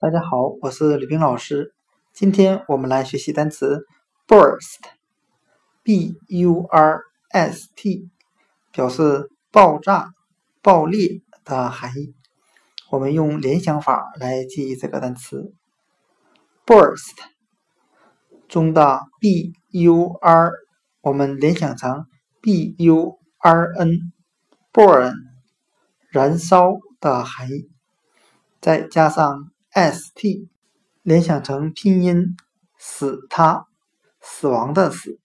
大家好，我是李冰老师。今天我们来学习单词 burst，b u r s t，表示爆炸、爆裂的含义。我们用联想法来记忆这个单词 burst 中的 b u r，我们联想成 b u r n，burn，燃烧的含义，再加上。St 联想成拼音死他死亡的死，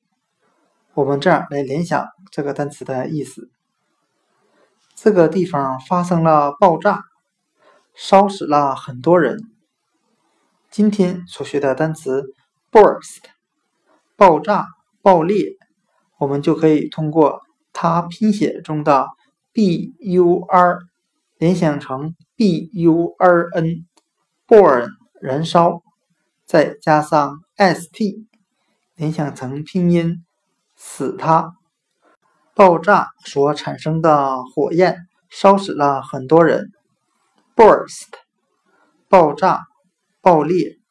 我们这样来联想这个单词的意思：这个地方发生了爆炸，烧死了很多人。今天所学的单词 burst 爆炸爆裂，我们就可以通过它拼写中的 bur 联想成 burn。born 燃烧再加上 st 联想成拼音死它爆炸所产生的火焰烧死了很多人 burst 爆炸爆裂。